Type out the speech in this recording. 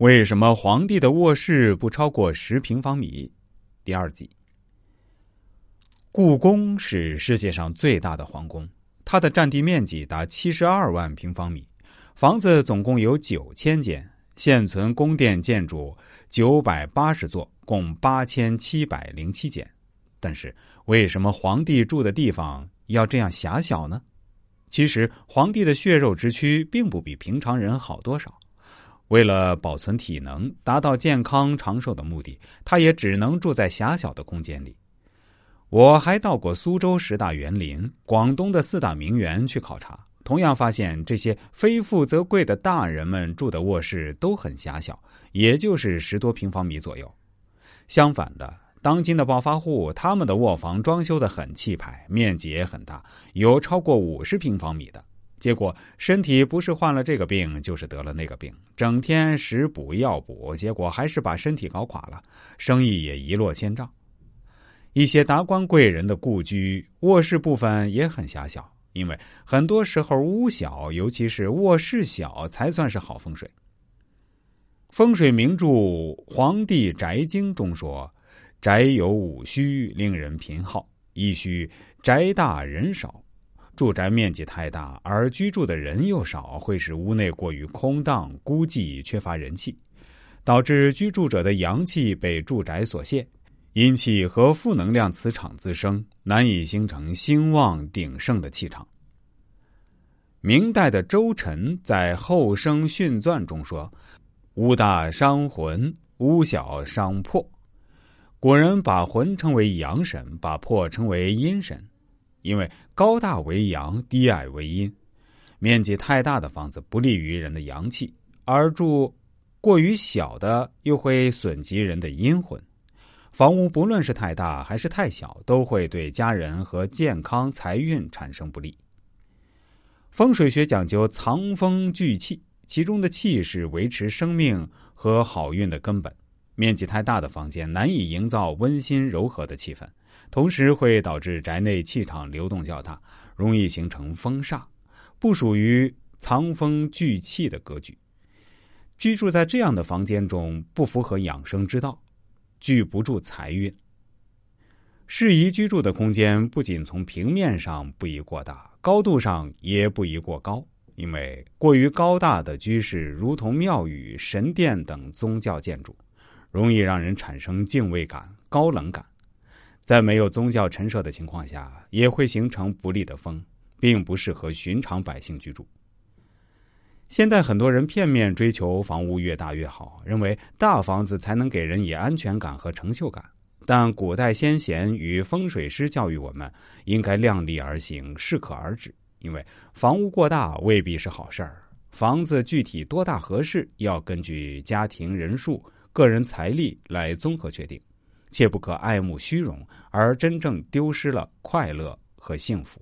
为什么皇帝的卧室不超过十平方米？第二集。故宫是世界上最大的皇宫，它的占地面积达七十二万平方米，房子总共有九千间，现存宫殿建筑九百八十座，共八千七百零七间。但是，为什么皇帝住的地方要这样狭小呢？其实，皇帝的血肉之躯并不比平常人好多少。为了保存体能，达到健康长寿的目的，他也只能住在狭小的空间里。我还到过苏州十大园林、广东的四大名园去考察，同样发现这些非富则贵的大人们住的卧室都很狭小，也就是十多平方米左右。相反的，当今的暴发户，他们的卧房装修的很气派，面积也很大，有超过五十平方米的。结果身体不是患了这个病，就是得了那个病，整天食补药补，结果还是把身体搞垮了，生意也一落千丈。一些达官贵人的故居卧室部分也很狭小，因为很多时候屋小，尤其是卧室小，才算是好风水。风水名著《黄帝宅经》中说：“宅有五虚，令人贫耗；一虚，宅大人少。”住宅面积太大，而居住的人又少，会使屋内过于空荡、孤寂，缺乏人气，导致居住者的阳气被住宅所限，阴气和负能量磁场滋生，难以形成兴旺鼎盛的气场。明代的周臣在《后生训传》中说：“屋大伤魂，屋小伤魄。”古人把魂称为阳神，把魄称为阴神。因为高大为阳，低矮为阴，面积太大的房子不利于人的阳气，而住过于小的又会损及人的阴魂。房屋不论是太大还是太小，都会对家人和健康、财运产生不利。风水学讲究藏风聚气，其中的气是维持生命和好运的根本。面积太大的房间难以营造温馨柔和的气氛。同时会导致宅内气场流动较大，容易形成风煞，不属于藏风聚气的格局。居住在这样的房间中，不符合养生之道，聚不住财运。适宜居住的空间，不仅从平面上不宜过大，高度上也不宜过高，因为过于高大的居室，如同庙宇、神殿等宗教建筑，容易让人产生敬畏感、高冷感。在没有宗教陈设的情况下，也会形成不利的风，并不适合寻常百姓居住。现在很多人片面追求房屋越大越好，认为大房子才能给人以安全感和成就感。但古代先贤与风水师教育我们，应该量力而行，适可而止。因为房屋过大未必是好事儿，房子具体多大合适，要根据家庭人数、个人财力来综合确定。切不可爱慕虚荣，而真正丢失了快乐和幸福。